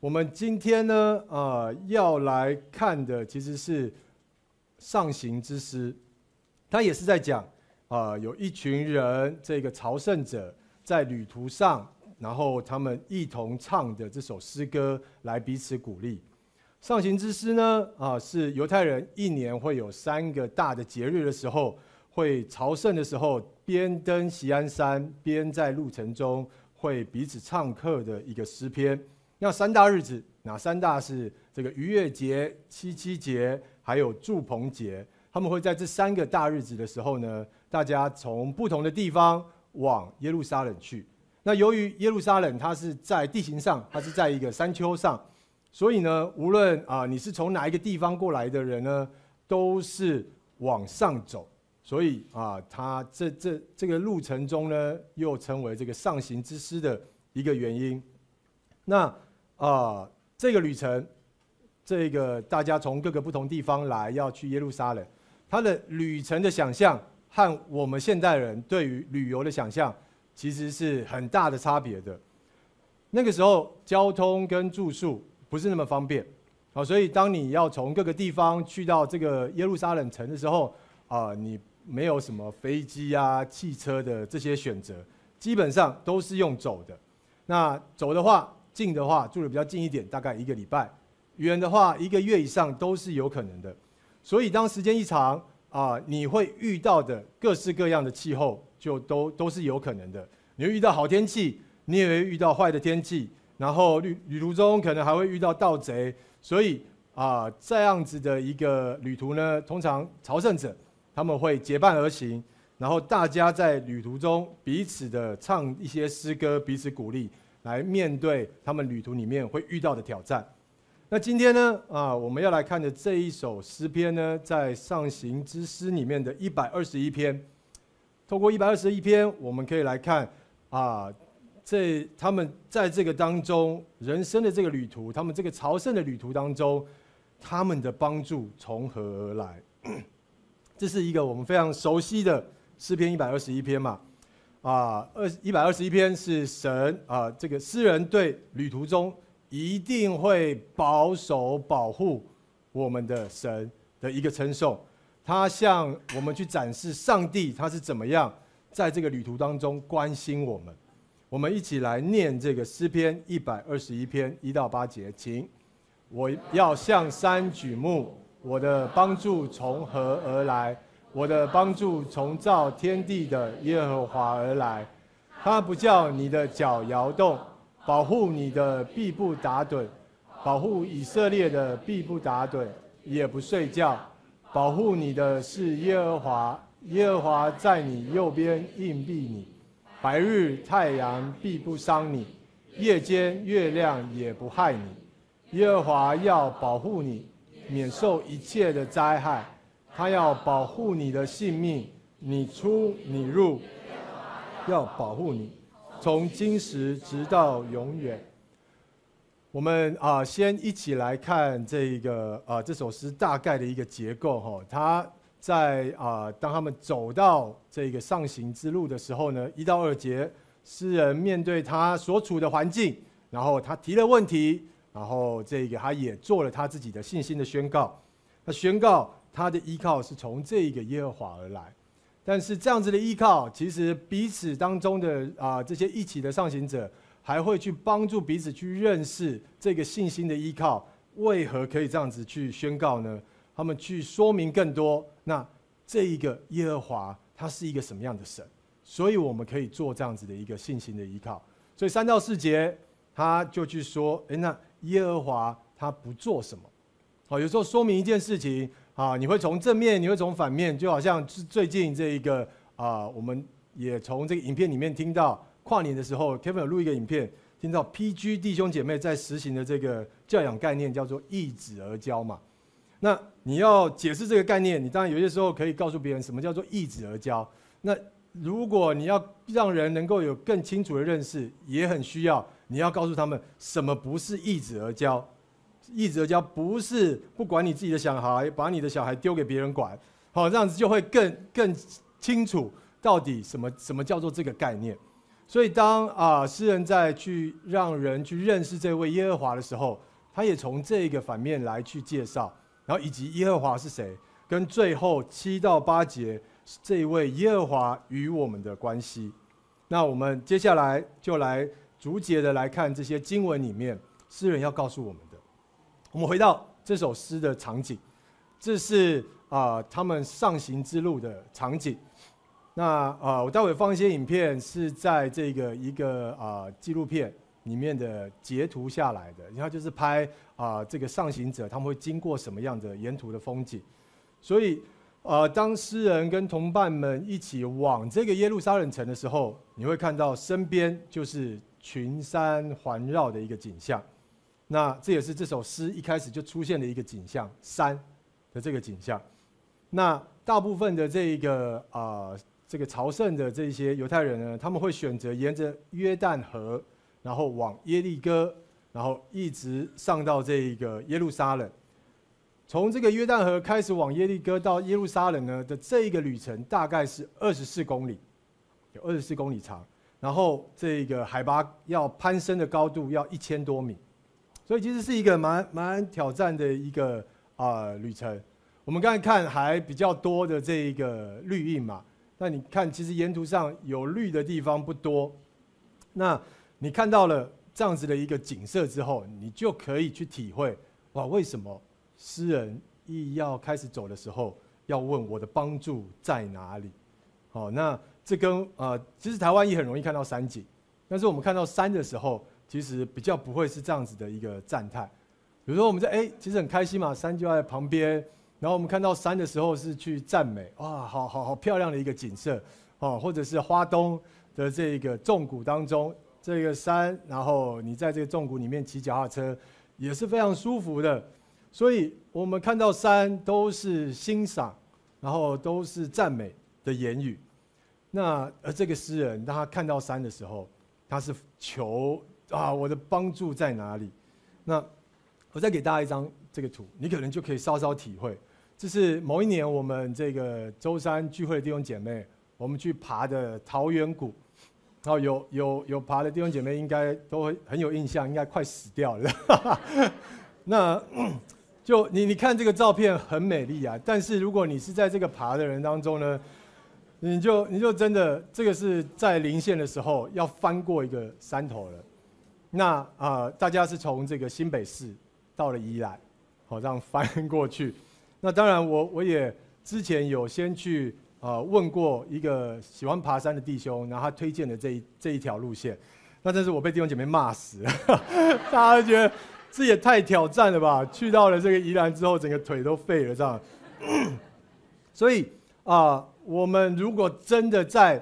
我们今天呢，啊，要来看的其实是上行之诗，他也是在讲啊，有一群人，这个朝圣者在旅途上，然后他们一同唱的这首诗歌，来彼此鼓励。上行之诗呢，啊，是犹太人一年会有三个大的节日的时候，会朝圣的时候，边登锡安山，边在路程中会彼此唱和的一个诗篇。那三大日子，哪三大是这个逾越节、七七节，还有住棚节。他们会在这三个大日子的时候呢，大家从不同的地方往耶路撒冷去。那由于耶路撒冷它是在地形上，它是在一个山丘上，所以呢，无论啊你是从哪一个地方过来的人呢，都是往上走。所以啊，它这这这个路程中呢，又成为这个上行之师的一个原因。那啊、这个旅程，这个大家从各个不同地方来要去耶路撒冷，他的旅程的想象和我们现代人对于旅游的想象其实是很大的差别的。那个时候交通跟住宿不是那么方便，啊，所以当你要从各个地方去到这个耶路撒冷城的时候，啊，你没有什么飞机啊、汽车的这些选择，基本上都是用走的。那走的话，近的话住的比较近一点，大概一个礼拜；远的话一个月以上都是有可能的。所以当时间一长啊、你会遇到的各式各样的气候就都都是有可能的。你会遇到好天气，你也会遇到坏的天气。然后旅旅途中可能还会遇到盗贼。所以啊、这样子的一个旅途呢，通常朝圣者他们会结伴而行，然后大家在旅途中彼此的唱一些诗歌，彼此鼓励。来面对他们旅途里面会遇到的挑战。那今天呢，啊，我们要来看的这一首诗篇呢，在上行之诗里面的一百二十一篇。透过一百二十一篇，我们可以来看啊，这他们在这个当中人生的这个旅途，他们这个朝圣的旅途当中，他们的帮助从何而来？这是一个我们非常熟悉的诗篇一百二十一篇嘛。啊，二一百二十一篇是神啊，这个诗人对旅途中一定会保守保护我们的神的一个称颂。他向我们去展示上帝他是怎么样在这个旅途当中关心我们。我们一起来念这个诗篇一百二十一篇一到八节，请。我要向山举目，我的帮助从何而来？我的帮助从造天地的耶和华而来，他不叫你的脚摇动，保护你的必不打盹，保护以色列的必不打盹，也不睡觉，保护你的是耶和华，耶和华在你右边荫庇你，白日太阳必不伤你，夜间月亮也不害你，耶和华要保护你，免受一切的灾害。他要保护你的性命，你出你入，要保护你，从今时直到永远。我们啊，先一起来看这个啊，这首诗大概的一个结构哈。他在啊，当他们走到这个上行之路的时候呢，一到二节，诗人面对他所处的环境，然后他提了问题，然后这个他也做了他自己的信心的宣告。他宣告。他的依靠是从这一个耶和华而来，但是这样子的依靠，其实彼此当中的啊这些一起的上行者，还会去帮助彼此去认识这个信心的依靠为何可以这样子去宣告呢？他们去说明更多，那这一个耶和华他是一个什么样的神？所以我们可以做这样子的一个信心的依靠。所以三到四节他就去说，诶，那耶和华他不做什么？好，有时候说明一件事情。啊，你会从正面，你会从反面，就好像最近这一个啊，我们也从这个影片里面听到，跨年的时候，Kevin 有录一个影片，听到 PG 弟兄姐妹在实行的这个教养概念叫做易子而教嘛。那你要解释这个概念，你当然有些时候可以告诉别人什么叫做易子而教。那如果你要让人能够有更清楚的认识，也很需要你要告诉他们什么不是易子而教。易子而教不是不管你自己的小孩，把你的小孩丢给别人管，好，这样子就会更更清楚到底什么什么叫做这个概念。所以当啊诗人在去让人去认识这位耶和华的时候，他也从这个反面来去介绍，然后以及耶和华是谁，跟最后七到八节这一位耶和华与我们的关系。那我们接下来就来逐节的来看这些经文里面诗人要告诉我们。我们回到这首诗的场景，这是啊他们上行之路的场景。那啊我待会放一些影片，是在这个一个啊纪录片。里面的截图下来的，然后就是拍啊、这个上行者他们会经过什么样的沿途的风景，所以呃，当诗人跟同伴们一起往这个耶路撒冷城的时候，你会看到身边就是群山环绕的一个景象，那这也是这首诗一开始就出现的一个景象，山的这个景象。那大部分的这一个啊、这个朝圣的这些犹太人呢，他们会选择沿着约旦河。然后往耶利哥，然后一直上到这一个耶路撒冷。从这个约旦河开始往耶利哥到耶路撒冷呢的这一个旅程，大概是二十四公里，有二十四公里长。然后这个海拔要攀升的高度要一千多米，所以其实是一个蛮蛮挑战的一个啊、旅程。我们刚才看还比较多的这一个绿荫嘛，那你看其实沿途上有绿的地方不多，那。你看到了这样子的一个景色之后，你就可以去体会哇，为什么诗人一要开始走的时候，要问我的帮助在哪里？好，那这跟呃，其实台湾也很容易看到山景，但是我们看到山的时候，其实比较不会是这样子的一个赞叹。比如说我们在哎，其实很开心嘛，山就在旁边，然后我们看到山的时候是去赞美，哇，好好好漂亮的一个景色哦，或者是花东的这个纵谷当中。这个山，然后你在这个纵谷里面骑脚踏车，也是非常舒服的。所以，我们看到山都是欣赏，然后都是赞美的言语。那而这个诗人，当他看到山的时候，他是求啊，我的帮助在哪里？那我再给大家一张这个图，你可能就可以稍稍体会。这是某一年我们这个周三聚会的弟兄姐妹，我们去爬的桃源谷。然后有有有爬的弟兄姐妹应该都会很有印象，应该快死掉了。那就你你看这个照片很美丽啊，但是如果你是在这个爬的人当中呢，你就你就真的这个是在临线的时候要翻过一个山头了。那啊、大家是从这个新北市到了宜兰，好这样翻 过去。那当然我我也之前有先去。啊，问过一个喜欢爬山的弟兄，然后他推荐的这一这一条路线，那真是我被弟兄姐妹骂死了，大家觉得这也太挑战了吧？去到了这个宜兰之后，整个腿都废了这样。所以啊，我们如果真的在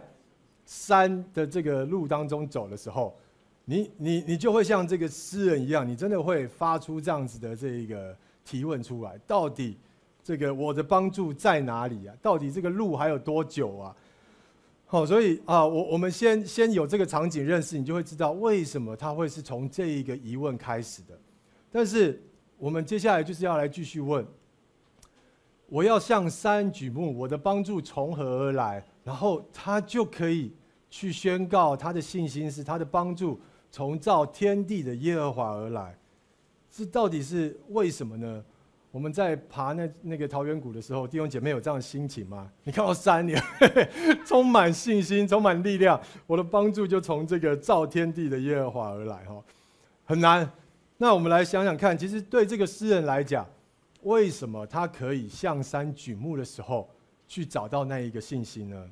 山的这个路当中走的时候，你你你就会像这个诗人一样，你真的会发出这样子的这一个提问出来，到底。这个我的帮助在哪里啊？到底这个路还有多久啊？好，所以啊，我我们先先有这个场景认识，你就会知道为什么他会是从这一个疑问开始的。但是我们接下来就是要来继续问：我要向山举目，我的帮助从何而来？然后他就可以去宣告他的信心是他的帮助从造天地的耶和华而来。这到底是为什么呢？我们在爬那那个桃源谷的时候，弟兄姐妹有这样的心情吗？你看到山，你 充满信心，充满力量。我的帮助就从这个造天地的耶和华而来，哈，很难。那我们来想想看，其实对这个诗人来讲，为什么他可以向山举目的时候去找到那一个信心呢？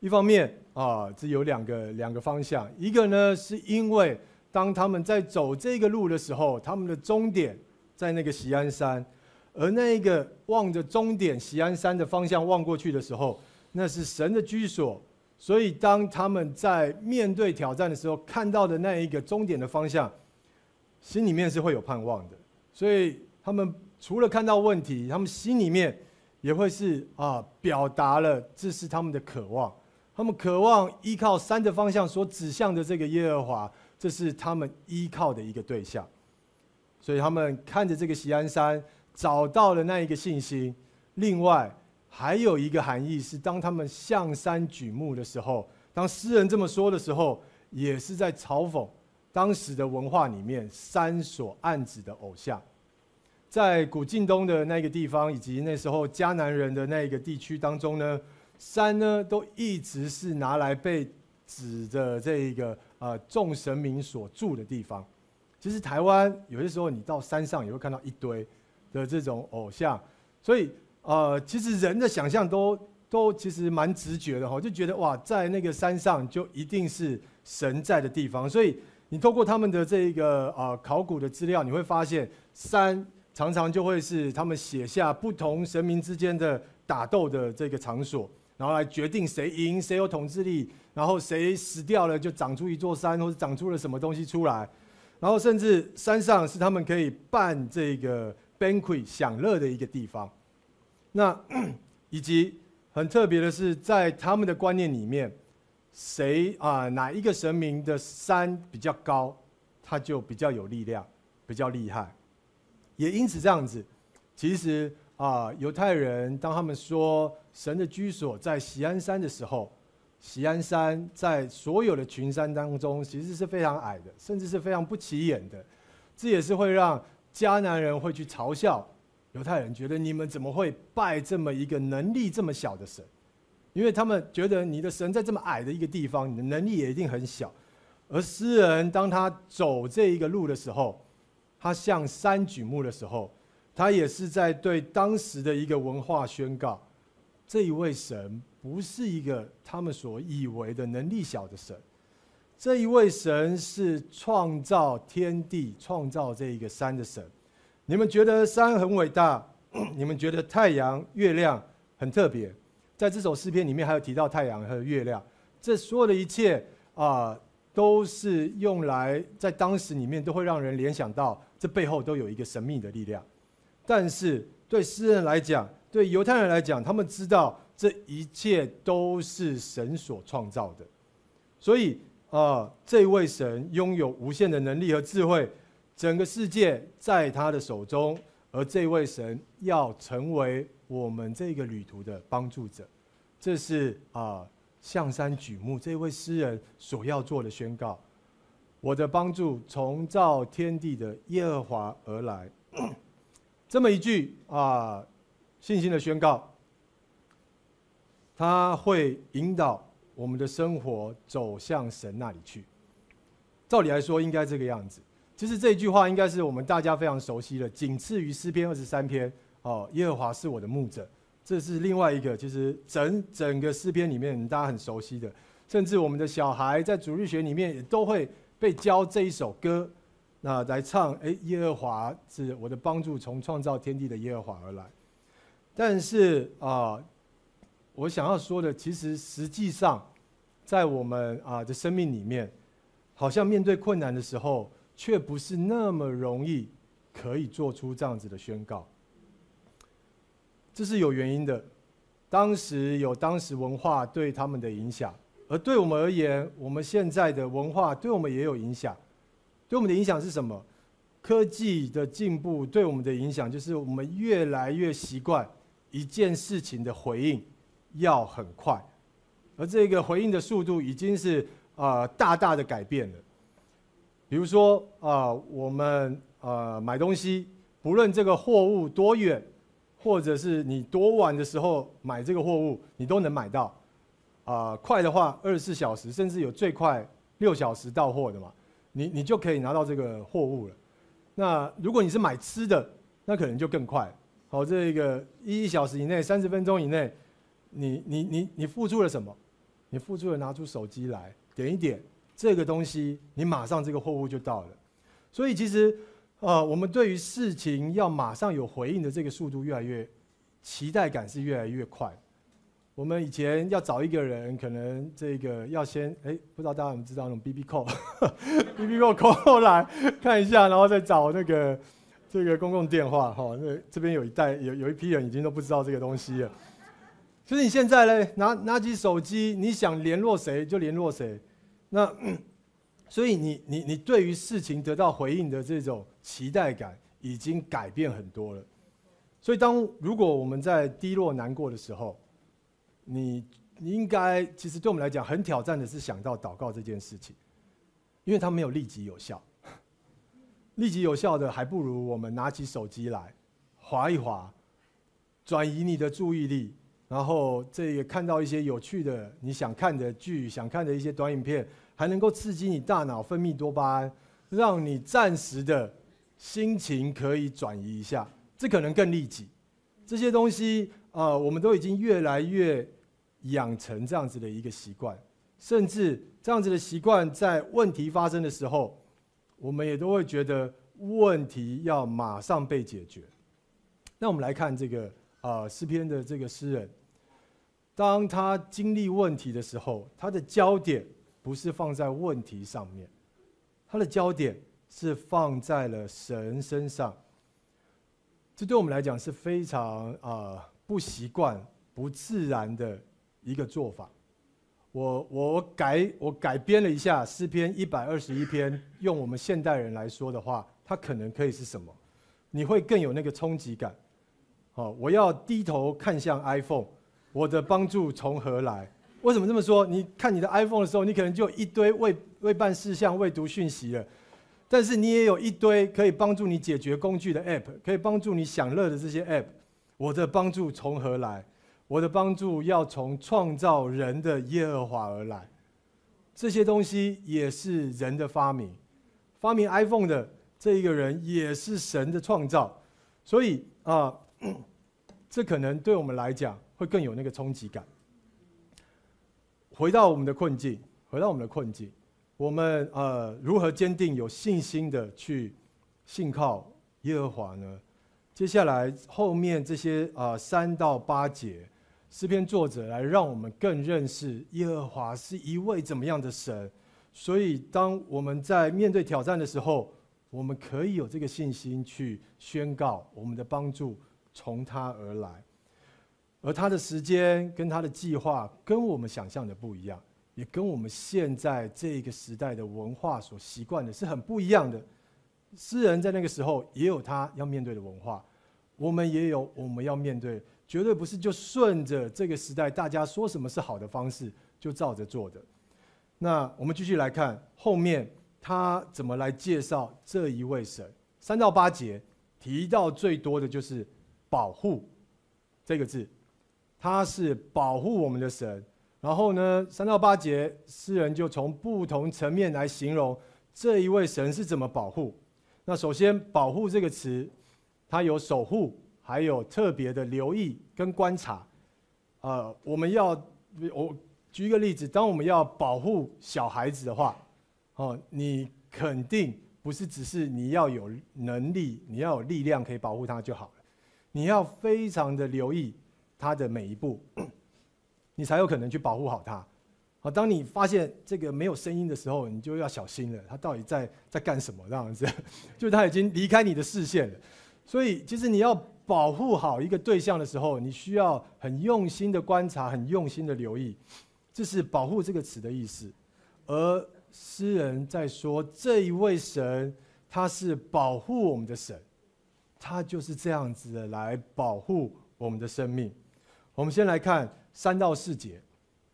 一方面啊，这有两个两个方向，一个呢是因为当他们在走这个路的时候，他们的终点。在那个西安山，而那一个望着终点西安山的方向望过去的时候，那是神的居所。所以当他们在面对挑战的时候，看到的那一个终点的方向，心里面是会有盼望的。所以他们除了看到问题，他们心里面也会是啊，表达了这是他们的渴望。他们渴望依靠山的方向所指向的这个耶和华，这是他们依靠的一个对象。所以他们看着这个锡安山，找到了那一个信心。另外还有一个含义是，当他们向山举目的时候，当诗人这么说的时候，也是在嘲讽当时的文化里面山所暗指的偶像。在古近东的那个地方，以及那时候迦南人的那个地区当中呢，山呢都一直是拿来被指着这个呃众神明所住的地方。其实台湾有些时候你到山上也会看到一堆的这种偶像，所以呃其实人的想象都都其实蛮直觉的哈，就觉得哇在那个山上就一定是神在的地方。所以你透过他们的这个呃考古的资料，你会发现山常常就会是他们写下不同神明之间的打斗的这个场所。然后来决定谁赢，谁有统治力，然后谁死掉了就长出一座山，或者长出了什么东西出来，然后甚至山上是他们可以办这个 banquet 享乐的一个地方。那 以及很特别的是，在他们的观念里面，谁啊哪一个神明的山比较高，他就比较有力量，比较厉害。也因此这样子，其实。啊，犹太人当他们说神的居所在锡安山的时候，锡安山在所有的群山当中其实是非常矮的，甚至是非常不起眼的。这也是会让迦南人会去嘲笑犹太人，觉得你们怎么会拜这么一个能力这么小的神？因为他们觉得你的神在这么矮的一个地方，你的能力也一定很小。而诗人当他走这一个路的时候，他向山举目的时候。他也是在对当时的一个文化宣告：这一位神不是一个他们所以为的能力小的神，这一位神是创造天地、创造这一个山的神。你们觉得山很伟大，你们觉得太阳、月亮很特别，在这首诗篇里面还有提到太阳和月亮，这所有的一切啊，都是用来在当时里面都会让人联想到，这背后都有一个神秘的力量。但是对诗人来讲，对犹太人来讲，他们知道这一切都是神所创造的，所以啊、这位神拥有无限的能力和智慧，整个世界在他的手中，而这位神要成为我们这个旅途的帮助者，这是啊、呃、向山举目这位诗人所要做的宣告。我的帮助从造天地的耶和华而来。这么一句啊，信心的宣告，他会引导我们的生活走向神那里去。照理来说，应该这个样子。其实这一句话应该是我们大家非常熟悉的，仅次于诗篇二十三篇。哦，耶和华是我的牧者，这是另外一个，其实整整个诗篇里面大家很熟悉的，甚至我们的小孩在主日学里面也都会被教这一首歌。那来唱，哎，耶和华是我的帮助，从创造天地的耶和华而来。但是啊、我想要说的，其实实际上，在我们啊的生命里面，好像面对困难的时候，却不是那么容易可以做出这样子的宣告。这是有原因的，当时有当时文化对他们的影响，而对我们而言，我们现在的文化对我们也有影响。对我们的影响是什么？科技的进步对我们的影响，就是我们越来越习惯一件事情的回应要很快，而这个回应的速度已经是啊、呃、大大的改变了。比如说啊、我们啊、呃、买东西，不论这个货物多远，或者是你多晚的时候买这个货物，你都能买到。啊、快的话二十四小时，甚至有最快六小时到货的嘛。你你就可以拿到这个货物了。那如果你是买吃的，那可能就更快。好，这个一小时以内、三十分钟以内，你你你你付出了什么？你付出了拿出手机来点一点这个东西，你马上这个货物就到了。所以其实呃，我们对于事情要马上有回应的这个速度越来越，期待感是越来越快。我们以前要找一个人，可能这个要先哎，不知道大家有没有知道那种 BB call，BB call call 来看一下，然后再找那个这个公共电话哈。那这边有一代有有一批人已经都不知道这个东西了。所以你现在呢，拿拿起手机，你想联络谁就联络谁。那 所以你你你对于事情得到回应的这种期待感已经改变很多了。所以当如果我们在低落难过的时候，你你应该其实对我们来讲很挑战的是想到祷告这件事情，因为它没有立即有效。立即有效的，还不如我们拿起手机来划一划，转移你的注意力，然后这个看到一些有趣的你想看的剧、想看的一些短影片，还能够刺激你大脑分泌多巴胺，让你暂时的心情可以转移一下，这可能更立即。这些东西啊、呃，我们都已经越来越养成这样子的一个习惯，甚至这样子的习惯在问题发生的时候，我们也都会觉得问题要马上被解决。那我们来看这个啊诗篇的这个诗人，当他经历问题的时候，他的焦点不是放在问题上面，他的焦点是放在了神身上。这对我们来讲是非常啊不习惯、不自然的一个做法。我我改我改编了一下诗篇一百二十一篇，用我们现代人来说的话，它可能可以是什么？你会更有那个冲击感。好，我要低头看向 iPhone，我的帮助从何来？为什么这么说？你看你的 iPhone 的时候，你可能就一堆未未办事项、未读讯息了。但是你也有一堆可以帮助你解决工具的 App，可以帮助你享乐的这些 App。我的帮助从何来？我的帮助要从创造人的耶和华而来。这些东西也是人的发明，发明 iPhone 的这一个人也是神的创造。所以啊，这可能对我们来讲会更有那个冲击感。回到我们的困境，回到我们的困境。我们呃如何坚定有信心的去信靠耶和华呢？接下来后面这些啊三到八节诗篇作者来让我们更认识耶和华是一位怎么样的神。所以当我们在面对挑战的时候，我们可以有这个信心去宣告我们的帮助从他而来，而他的时间跟他的计划跟我们想象的不一样。也跟我们现在这个时代的文化所习惯的是很不一样的。诗人在那个时候也有他要面对的文化，我们也有我们要面对，绝对不是就顺着这个时代大家说什么是好的方式就照着做的。那我们继续来看后面他怎么来介绍这一位神。三到八节提到最多的就是保护这个字，他是保护我们的神。然后呢，三到八节，诗人就从不同层面来形容这一位神是怎么保护。那首先，保护这个词，它有守护，还有特别的留意跟观察。呃，我们要我举一个例子，当我们要保护小孩子的话，哦，你肯定不是只是你要有能力，你要有力量可以保护他就好了，你要非常的留意他的每一步。你才有可能去保护好他。好，当你发现这个没有声音的时候，你就要小心了。他到底在在干什么？这样子，就是它已经离开你的视线了。所以，其实你要保护好一个对象的时候，你需要很用心的观察，很用心的留意。这是“保护”这个词的意思。而诗人在说这一位神，他是保护我们的神，他就是这样子的来保护我们的生命。我们先来看。三到四节，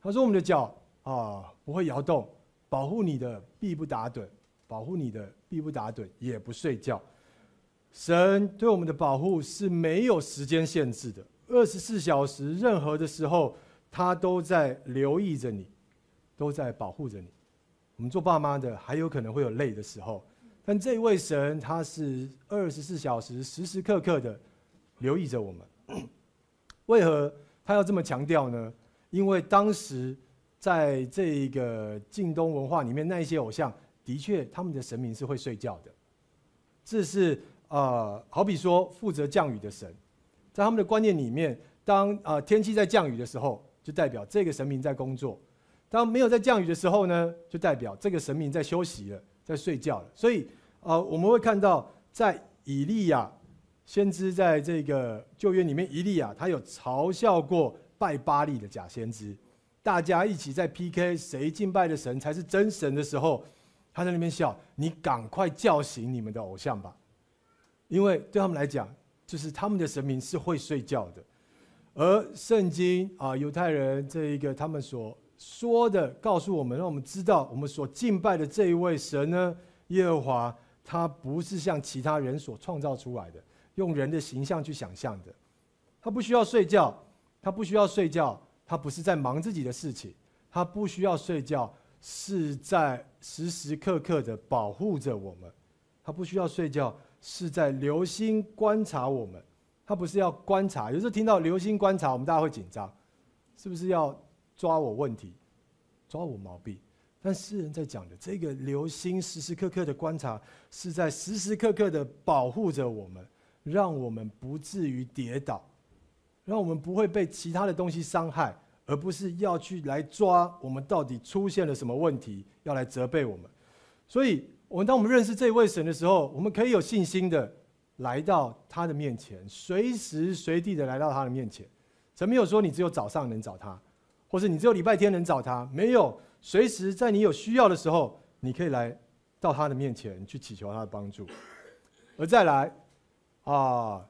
他说：“我们的脚啊不会摇动，保护你的必不打盹，保护你的必不打盹，也不睡觉。神对我们的保护是没有时间限制的，二十四小时，任何的时候，他都在留意着你，都在保护着你。我们做爸妈的还有可能会有累的时候，但这位神他是二十四小时，时时刻刻的留意着我们。为何？”他要这么强调呢？因为当时在这个近东文化里面，那一些偶像的确他们的神明是会睡觉的。这是呃，好比说负责降雨的神，在他们的观念里面，当呃天气在降雨的时候，就代表这个神明在工作；当没有在降雨的时候呢，就代表这个神明在休息了，在睡觉了。所以呃，我们会看到在以利亚。先知在这个旧约里面，以利亚他有嘲笑过拜巴力的假先知，大家一起在 PK 谁敬拜的神才是真神的时候，他在那边笑：“你赶快叫醒你们的偶像吧，因为对他们来讲，就是他们的神明是会睡觉的。”而圣经啊，犹太人这一个他们所说的，告诉我们，让我们知道，我们所敬拜的这一位神呢，耶和华，他不是像其他人所创造出来的，用人的形象去想象的。他不需要睡觉，他不需要睡觉，他不是在忙自己的事情，他不需要睡觉，是在时时刻刻的保护着我们。他不需要睡觉，是在留心观察我们。他不是要观察，有时候听到留心观察，我们大家会紧张，是不是要抓我问题，抓我毛病？但诗人在讲的这个留心，时时刻刻的观察，是在时时刻刻的保护着我们，让我们不至于跌倒，让我们不会被其他的东西伤害，而不是要去来抓我们到底出现了什么问题，要来责备我们。所以，我们当我们认识这位神的时候，我们可以有信心的。来到他的面前，随时随地的来到他的面前。神没有说你只有早上能找他，或是你只有礼拜天能找他，没有。随时在你有需要的时候，你可以来到他的面前去祈求他的帮助。而再来，啊，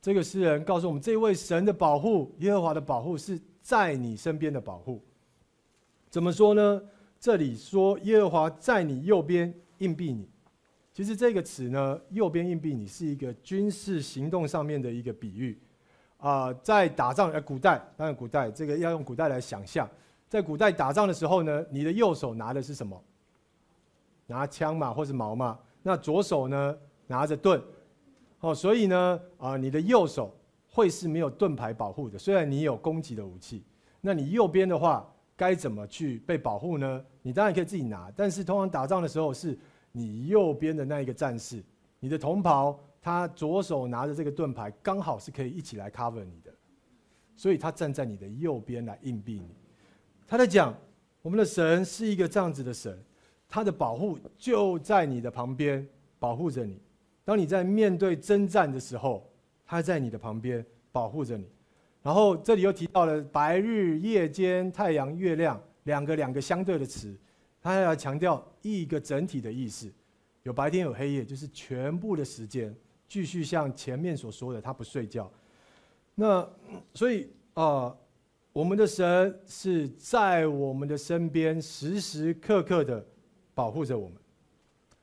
这个诗人告诉我们，这位神的保护，耶和华的保护是在你身边的保护。怎么说呢？这里说耶和华在你右边，硬币你。其实这个词呢，右边硬币你是一个军事行动上面的一个比喻，啊、在打仗，呃，古代当然古代这个要用古代来想象，在古代打仗的时候呢，你的右手拿的是什么？拿枪嘛，或是矛嘛。那左手呢，拿着盾。哦，所以呢，啊、你的右手会是没有盾牌保护的，虽然你有攻击的武器。那你右边的话，该怎么去被保护呢？你当然可以自己拿，但是通常打仗的时候是。你右边的那一个战士，你的同袍，他左手拿着这个盾牌，刚好是可以一起来 cover 你的，所以他站在你的右边来硬币你。他在讲，我们的神是一个这样子的神，他的保护就在你的旁边保护着你。当你在面对征战的时候，他在你的旁边保护着你。然后这里又提到了白日、夜间、太阳、月亮两个两个相对的词。他要强调一个整体的意思，有白天有黑夜，就是全部的时间继续像前面所说的，他不睡觉。那所以啊、我们的神是在我们的身边，时时刻刻的保护着我们。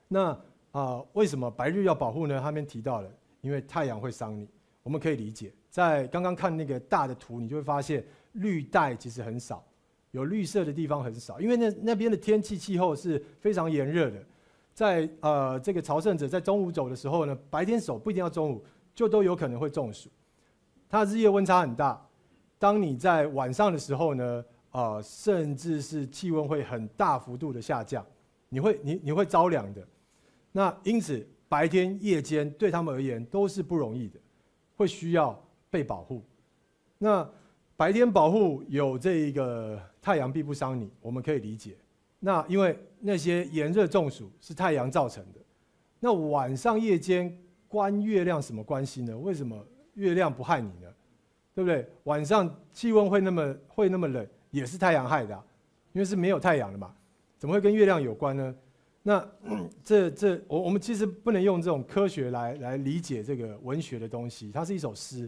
那啊、为什么白日要保护呢？他们提到了，因为太阳会伤你。我们可以理解，在刚刚看那个大的图，你就会发现绿带其实很少。有绿色的地方很少，因为那那边的天气气候是非常炎热的。在呃这个朝圣者在中午走的时候呢，白天走不一定要中午，就都有可能会中暑。它日夜温差很大。当你在晚上的时候呢，啊、呃，甚至是气温会很大幅度的下降，你会你你会着凉的。那因此白天夜间对他们而言都是不容易的，会需要被保护。那白天保护有这一个太阳必不伤你，我们可以理解。那因为那些炎热中暑是太阳造成的。那晚上夜间关月亮什么关系呢？为什么月亮不害你呢？对不对？晚上气温会那么会那么冷，也是太阳害的，因为是没有太阳的嘛，怎么会跟月亮有关呢？那 这这我我们其实不能用这种科学来来理解这个文学的东西，它是一首诗，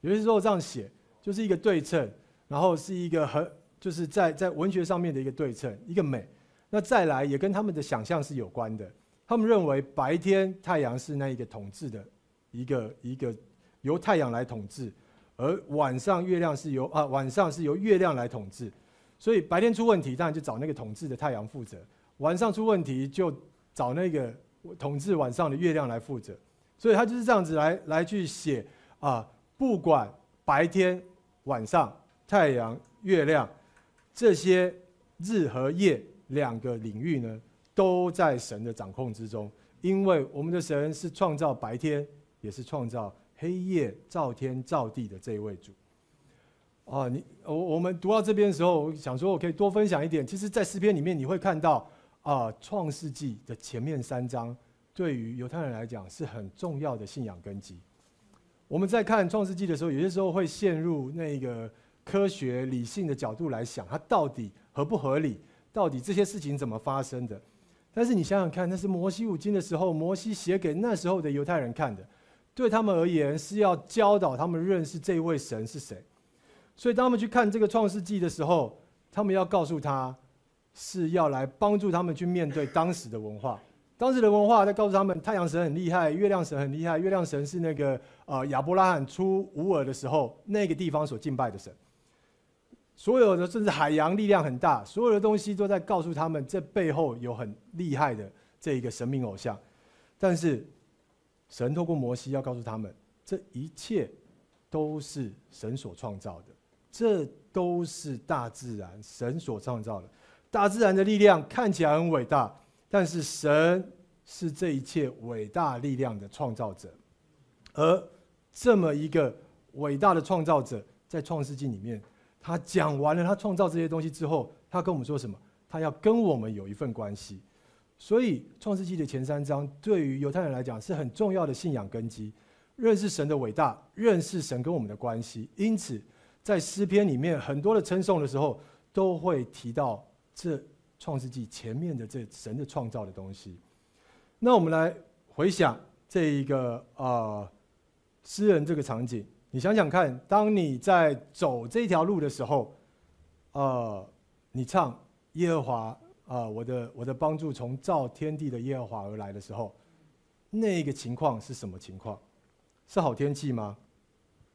有些时候这样写。就是一个对称，然后是一个很就是在在文学上面的一个对称，一个美。那再来也跟他们的想象是有关的。他们认为白天太阳是那一个统治的一个一个由太阳来统治，而晚上月亮是由啊晚上是由月亮来统治。所以白天出问题，当然就找那个统治的太阳负责；晚上出问题，就找那个统治晚上的月亮来负责。所以他就是这样子来来去写啊，不管白天。晚上，太阳、月亮这些日和夜两个领域呢，都在神的掌控之中。因为我们的神是创造白天，也是创造黑夜、造天造地的这一位主。啊，你我我们读到这边的时候，想说我可以多分享一点。其实，在诗篇里面，你会看到啊，《创世纪》的前面三章，对于犹太人来讲是很重要的信仰根基。我们在看《创世纪》的时候，有些时候会陷入那个科学理性的角度来想，它到底合不合理？到底这些事情怎么发生的？但是你想想看，那是摩西五经的时候，摩西写给那时候的犹太人看的，对他们而言是要教导他们认识这位神是谁。所以当他们去看这个创世纪的时候，他们要告诉他，是要来帮助他们去面对当时的文化。当时的文化在告诉他们，太阳神很厉害，月亮神很厉害。月亮神是那个呃亚伯拉罕出乌尔的时候那个地方所敬拜的神。所有的甚至海洋力量很大，所有的东西都在告诉他们，这背后有很厉害的这一个神明偶像。但是神透过摩西要告诉他们，这一切都是神所创造的，这都是大自然神所创造的。大自然的力量看起来很伟大。但是神是这一切伟大力量的创造者，而这么一个伟大的创造者，在创世纪里面，他讲完了他创造这些东西之后，他跟我们说什么？他要跟我们有一份关系。所以创世纪的前三章对于犹太人来讲是很重要的信仰根基，认识神的伟大，认识神跟我们的关系。因此，在诗篇里面很多的称颂的时候，都会提到这。创世纪前面的这神的创造的东西，那我们来回想这一个啊诗人这个场景，你想想看，当你在走这条路的时候，呃，你唱耶和华啊，我的我的帮助从造天地的耶和华而来的时候，那个情况是什么情况？是好天气吗？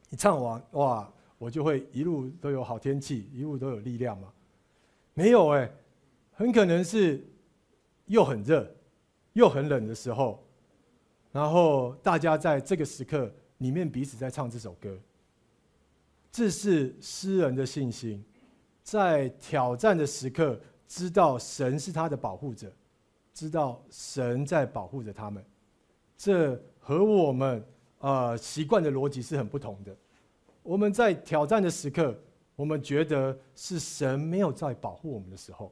你唱完哇，我就会一路都有好天气，一路都有力量吗？没有哎、很可能是又很热又很冷的时候，然后大家在这个时刻里面彼此在唱这首歌。这是诗人的信心，在挑战的时刻，知道神是他的保护者，知道神在保护着他们。这和我们呃习惯的逻辑是很不同的。我们在挑战的时刻，我们觉得是神没有在保护我们的时候。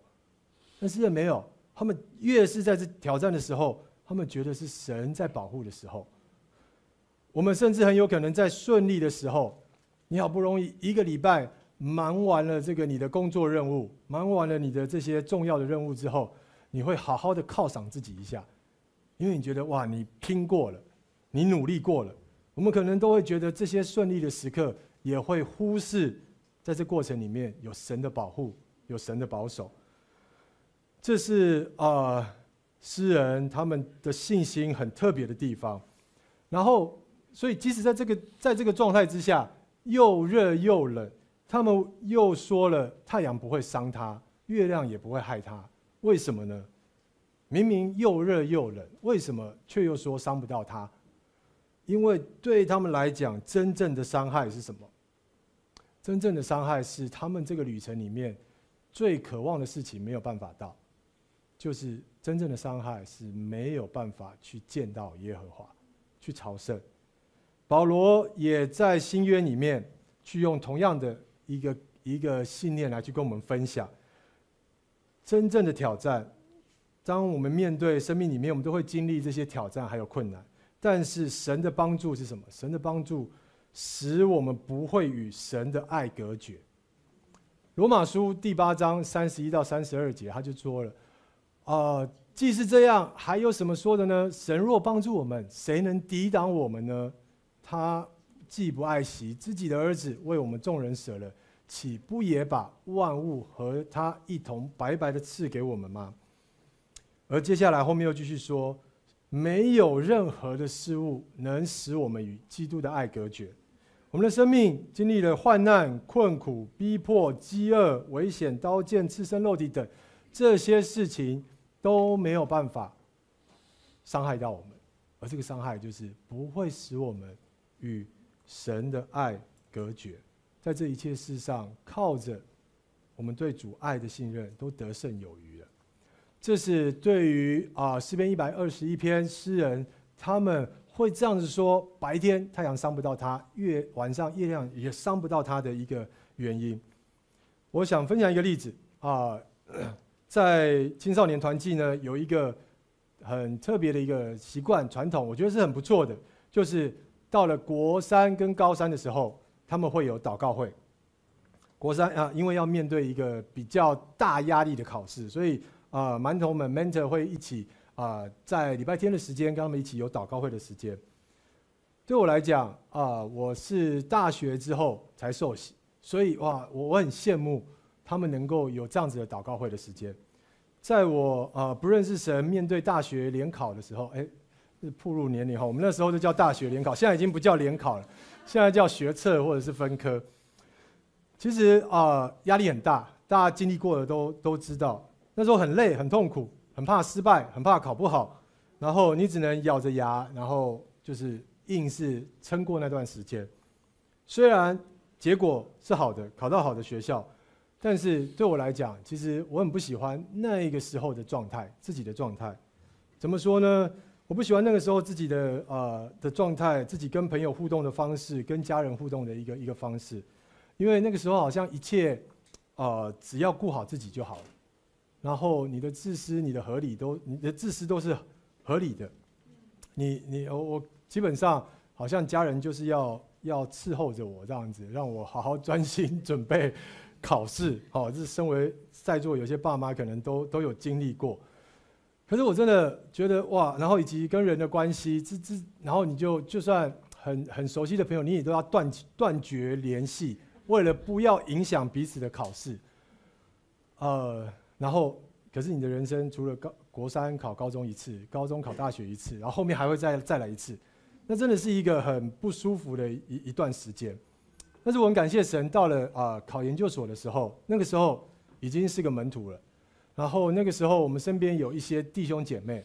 但是也没有，他们越是在这挑战的时候，他们觉得是神在保护的时候。我们甚至很有可能在顺利的时候，你好不容易一个礼拜忙完了这个你的工作任务，忙完了你的这些重要的任务之后，你会好好的犒赏自己一下，因为你觉得哇，你拼过了，你努力过了。我们可能都会觉得这些顺利的时刻，也会忽视在这过程里面有神的保护，有神的保守。这是啊，诗人他们的信心很特别的地方。然后，所以即使在这个在这个状态之下，又热又冷，他们又说了太阳不会伤他，月亮也不会害他。为什么呢？明明又热又冷，为什么却又说伤不到他？因为对他们来讲，真正的伤害是什么？真正的伤害是他们这个旅程里面最渴望的事情没有办法到。就是真正的伤害是没有办法去见到耶和华，去朝圣。保罗也在新约里面去用同样的一个一个信念来去跟我们分享。真正的挑战，当我们面对生命里面，我们都会经历这些挑战还有困难。但是神的帮助是什么？神的帮助使我们不会与神的爱隔绝。罗马书第八章三十一到三十二节，他就说了。呃，既是这样，还有什么说的呢？神若帮助我们，谁能抵挡我们呢？他既不爱惜自己的儿子，为我们众人舍了，岂不也把万物和他一同白白的赐给我们吗？而接下来后面又继续说，没有任何的事物能使我们与基督的爱隔绝。我们的生命经历了患难、困苦、逼迫、饥饿、危险、刀剑刺身肉体等这些事情。都没有办法伤害到我们，而这个伤害就是不会使我们与神的爱隔绝。在这一切事上，靠着我们对主爱的信任，都得胜有余了。这是对于啊诗篇一百二十一篇诗人他们会这样子说：白天太阳伤不到他，月晚上月亮也伤不到他的一个原因。我想分享一个例子啊。在青少年团契呢，有一个很特别的一个习惯传统，我觉得是很不错的。就是到了国三跟高三的时候，他们会有祷告会。国三啊，因为要面对一个比较大压力的考试，所以啊，馒头们 mentor 会一起啊，在礼拜天的时间跟他们一起有祷告会的时间。对我来讲啊，我是大学之后才受洗，所以哇，我我很羡慕他们能够有这样子的祷告会的时间。在我呃不认识神，面对大学联考的时候，哎，是步入年龄后，我们那时候就叫大学联考，现在已经不叫联考了，现在叫学测或者是分科。其实啊，压力很大，大家经历过的都都知道，那时候很累、很痛苦，很怕失败，很怕考不好，然后你只能咬着牙，然后就是硬是撑过那段时间。虽然结果是好的，考到好的学校，但是对我来讲，其实我很不喜欢那一个时候的状态，自己的状态。怎么说呢？我不喜欢那个时候自己的呃的状态，自己跟朋友互动的方式，跟家人互动的一个一个方式。因为那个时候好像一切，呃，只要顾好自己就好了，然后你的自私、你的合理都，你的自私都是合理的。你你我我基本上好像家人就是要要伺候着我这样子，让我好好专心准备考试。好，这是身为在座有些爸妈可能都都有经历过。可是我真的觉得哇，然后以及跟人的关系，这这，然后你就就算很很熟悉的朋友，你也都要断断绝联系。为了不要影响彼此的考试，呃，然后可是你的人生除了高国三考高中一次，高中考大学一次，然后后面还会再再来一次，那真的是一个很不舒服的一一段时间。但是我很感谢神，到了啊、考研究所的时候，那个时候已经是个门徒了，然后那个时候我们身边有一些弟兄姐妹，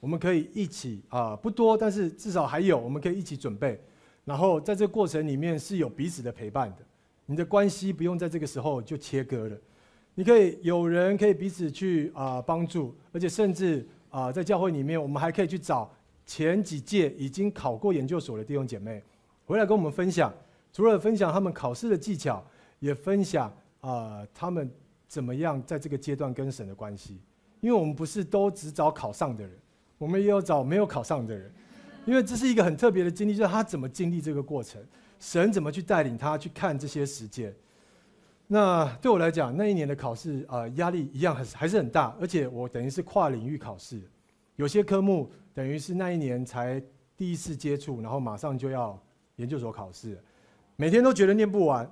我们可以一起啊、不多，但是至少还有我们可以一起准备，然后在这个过程里面是有彼此的陪伴的。你的关系不用在这个时候就切割了，你可以有人可以彼此去啊帮助，而且甚至啊在教会里面，我们还可以去找前几届已经考过研究所的弟兄姐妹，回来跟我们分享，除了分享他们考试的技巧，也分享啊他们怎么样在这个阶段跟神的关系，因为我们不是都只找考上的人，我们也有找没有考上的人，因为这是一个很特别的经历，就是他怎么经历这个过程。神怎么去带领他去看这些时间？那对我来讲，那一年的考试啊，压力一样还是还是很大，而且我等于是跨领域考试，有些科目等于是那一年才第一次接触，然后马上就要研究所考试，每天都觉得念不完，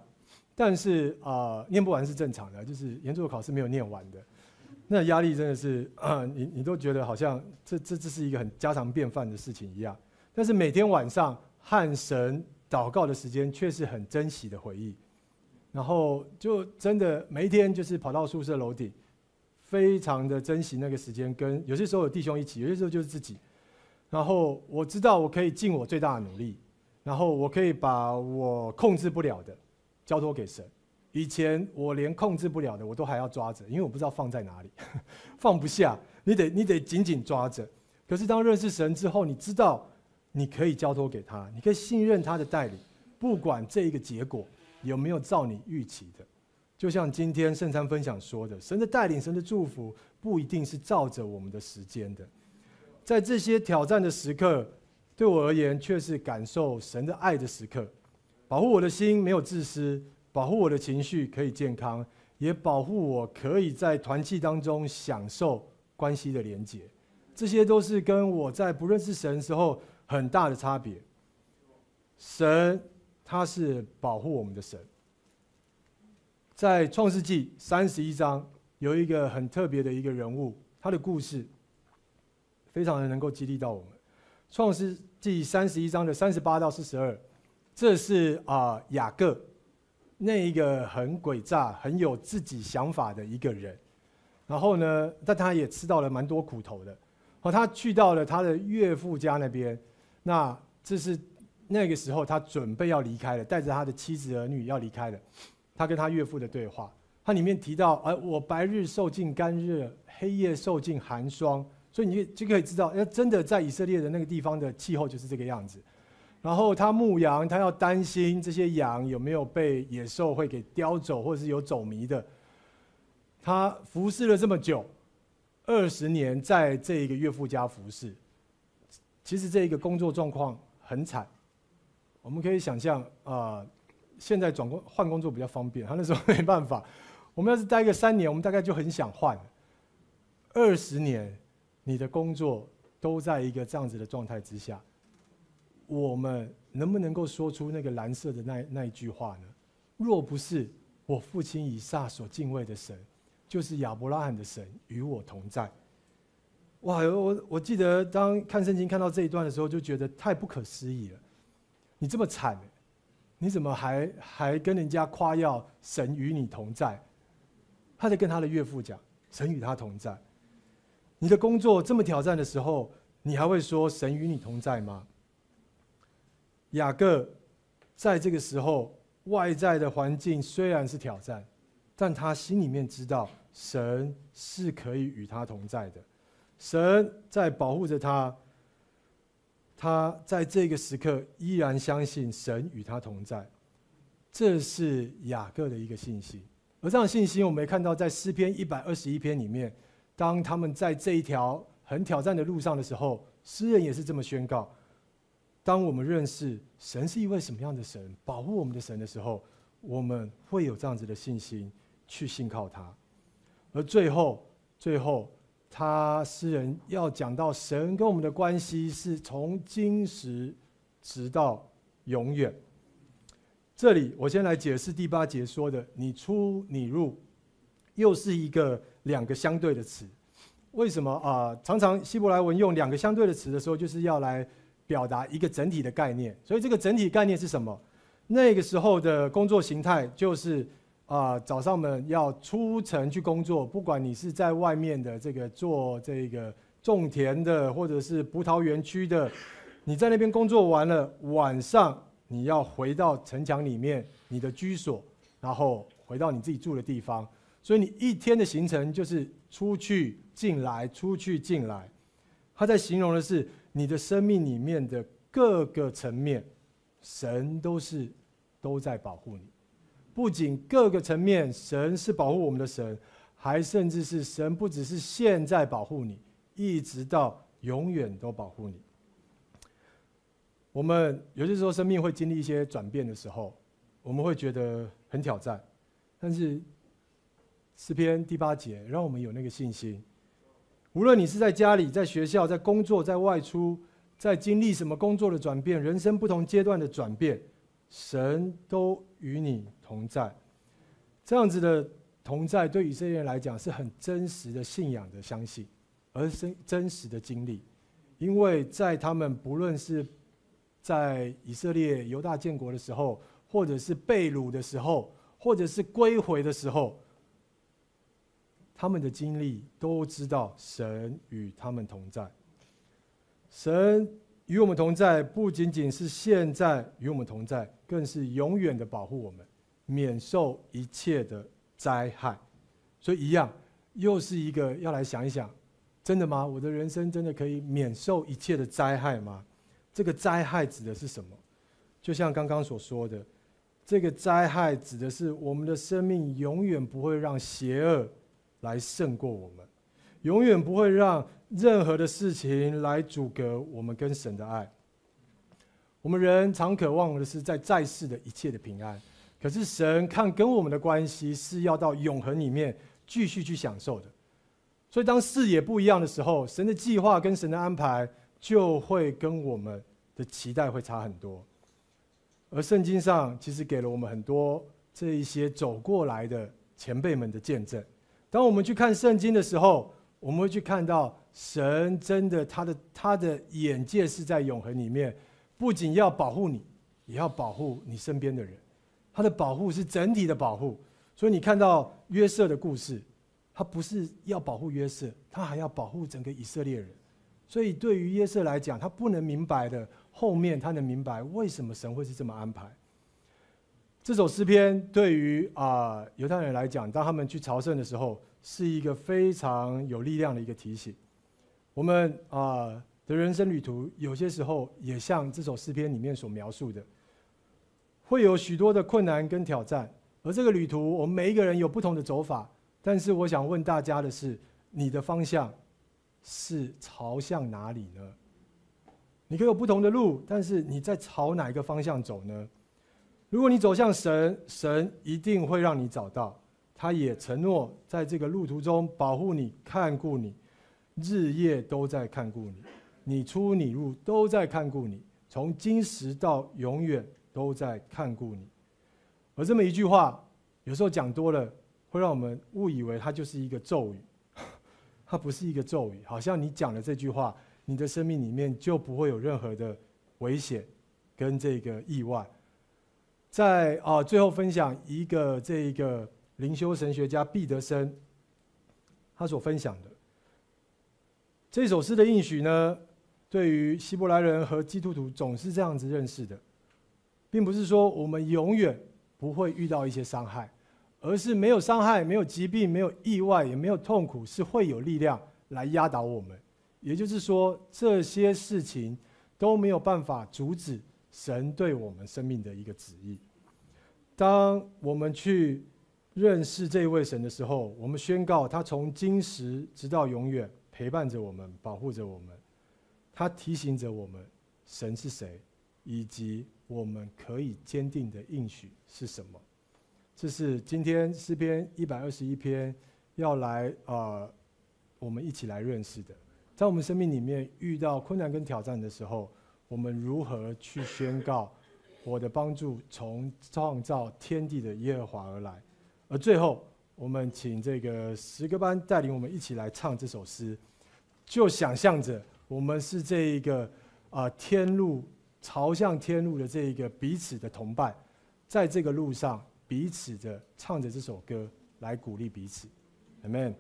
但是啊，念不完是正常的，就是研究考试没有念完的，那压力真的是啊，你你都觉得好像这这这是一个很家常便饭的事情一样，但是每天晚上和神。祷告的时间却是很珍惜的回忆，然后就真的每一天就是跑到宿舍楼顶，非常的珍惜那个时间，跟有些时候有弟兄一起，有些时候就是自己。然后我知道我可以尽我最大的努力，然后我可以把我控制不了的交托给神。以前我连控制不了的我都还要抓着，因为我不知道放在哪里，放不下，你得你得紧紧抓着。可是当认识神之后，你知道。你可以交托给他，你可以信任他的带领，不管这一个结果有没有照你预期的。就像今天圣餐分享说的，神的带领、神的祝福不一定是照着我们的时间的。在这些挑战的时刻，对我而言却是感受神的爱的时刻，保护我的心没有自私，保护我的情绪可以健康，也保护我可以在团契当中享受关系的连结。这些都是跟我在不认识神的时候。很大的差别。神他是保护我们的神，在创世纪三十一章有一个很特别的一个人物，他的故事非常的能够激励到我们。创世纪三十一章的三十八到四十二，这是啊雅各那一个很诡诈、很有自己想法的一个人。然后呢，但他也吃到了蛮多苦头的。哦，他去到了他的岳父家那边。那这是那个时候，他准备要离开了，带着他的妻子儿女要离开了。他跟他岳父的对话，他里面提到：“哎，我白日受尽干热，黑夜受尽寒霜。”所以你就可以知道，要真的在以色列的那个地方的气候就是这个样子。然后他牧羊，他要担心这些羊有没有被野兽会给叼走，或者是有走迷的。他服侍了这么久，二十年，在这一个岳父家服侍。其实这一个工作状况很惨，我们可以想象啊、呃，现在转工换工作比较方便，他那时候没办法。我们要是待个三年，我们大概就很想换。二十年，你的工作都在一个这样子的状态之下，我们能不能够说出那个蓝色的那那一句话呢？若不是我父亲以撒所敬畏的神，就是亚伯拉罕的神与我同在。哇！我我记得当看圣经看到这一段的时候，就觉得太不可思议了。你这么惨，你怎么还还跟人家夸耀神与你同在？他在跟他的岳父讲，神与他同在。你的工作这么挑战的时候，你还会说神与你同在吗？雅各在这个时候，外在的环境虽然是挑战，但他心里面知道神是可以与他同在的。神在保护着他，他在这个时刻依然相信神与他同在，这是雅各的一个信心。而这样信心，我们也看到在诗篇一百二十一篇里面，当他们在这一条很挑战的路上的时候，诗人也是这么宣告：当我们认识神是一位什么样的神，保护我们的神的时候，我们会有这样子的信心去信靠他。而最后，最后。他诗人要讲到神跟我们的关系是从今时直到永远。这里我先来解释第八节说的“你出你入”，又是一个两个相对的词。为什么啊？常常希伯来文用两个相对的词的时候，就是要来表达一个整体的概念。所以这个整体概念是什么？那个时候的工作形态就是。啊，早上们要出城去工作，不管你是在外面的这个做这个种田的，或者是葡萄园区的，你在那边工作完了，晚上你要回到城墙里面你的居所，然后回到你自己住的地方。所以你一天的行程就是出去进来，出去进来。他在形容的是你的生命里面的各个层面，神都是都在保护你。不仅各个层面，神是保护我们的神，还甚至是神不只是现在保护你，一直到永远都保护你。我们有些时候生命会经历一些转变的时候，我们会觉得很挑战，但是诗篇第八节让我们有那个信心。无论你是在家里、在学校、在工作、在外出，在经历什么工作的转变、人生不同阶段的转变，神都与你同在，这样子的同在，对以色列人来讲是很真实的信仰的相信，而是真实的经历。因为在他们不论是在以色列犹大建国的时候，或者是被掳的时候，或者是归回的时候，他们的经历都知道神与他们同在。神与我们同在，不仅仅是现在与我们同在，更是永远的保护我们。免受一切的灾害，所以一样，又是一个要来想一想，真的吗？我的人生真的可以免受一切的灾害吗？这个灾害指的是什么？就像刚刚所说的，这个灾害指的是我们的生命永远不会让邪恶来胜过我们，永远不会让任何的事情来阻隔我们跟神的爱。我们人常渴望的是在在世的一切的平安。可是神看跟我们的关系是要到永恒里面继续去享受的，所以当视野不一样的时候，神的计划跟神的安排就会跟我们的期待会差很多。而圣经上其实给了我们很多这一些走过来的前辈们的见证。当我们去看圣经的时候，我们会去看到神真的他的他的眼界是在永恒里面，不仅要保护你，也要保护你身边的人。他的保护是整体的保护，所以你看到约瑟的故事，他不是要保护约瑟，他还要保护整个以色列人。所以对于约瑟来讲，他不能明白的后面，他能明白为什么神会是这么安排。这首诗篇对于啊犹太人来讲，当他们去朝圣的时候，是一个非常有力量的一个提醒。我们啊的人生旅途，有些时候也像这首诗篇里面所描述的。会有许多的困难跟挑战，而这个旅途，我们每一个人有不同的走法。但是，我想问大家的是，你的方向是朝向哪里呢？你可以有不同的路，但是你在朝哪一个方向走呢？如果你走向神，神一定会让你找到。他也承诺在这个路途中保护你、看顾你，日夜都在看顾你，你出你入都在看顾你，从今时到永远。都在看顾你，而这么一句话，有时候讲多了，会让我们误以为它就是一个咒语。它不是一个咒语，好像你讲了这句话，你的生命里面就不会有任何的危险跟这个意外。在啊，最后分享一个这一个灵修神学家毕德生他所分享的这首诗的应许呢，对于希伯来人和基督徒总是这样子认识的，并不是说我们永远不会遇到一些伤害。而是没有伤害、没有疾病、没有意外、也没有痛苦，是会有力量来压倒我们。也就是说，这些事情都没有办法阻止神对我们生命的一个旨意。当我们去认识这位神的时候，我们宣告他从今时直到永远陪伴着我们、保护着我们。他提醒着我们，神是谁，以及我们可以坚定的应许是什么。这是今天诗篇一百二十一篇要来啊、呃，我们一起来认识的。在我们生命里面遇到困难跟挑战的时候，我们如何去宣告我的帮助从创造天地的耶和华而来？而最后，我们请这个十个班带领我们一起来唱这首诗，就想象着我们是这一个啊、天路朝向天路的这一个彼此的同伴，在这个路上。彼此的唱着这首歌来鼓励彼此，Amen。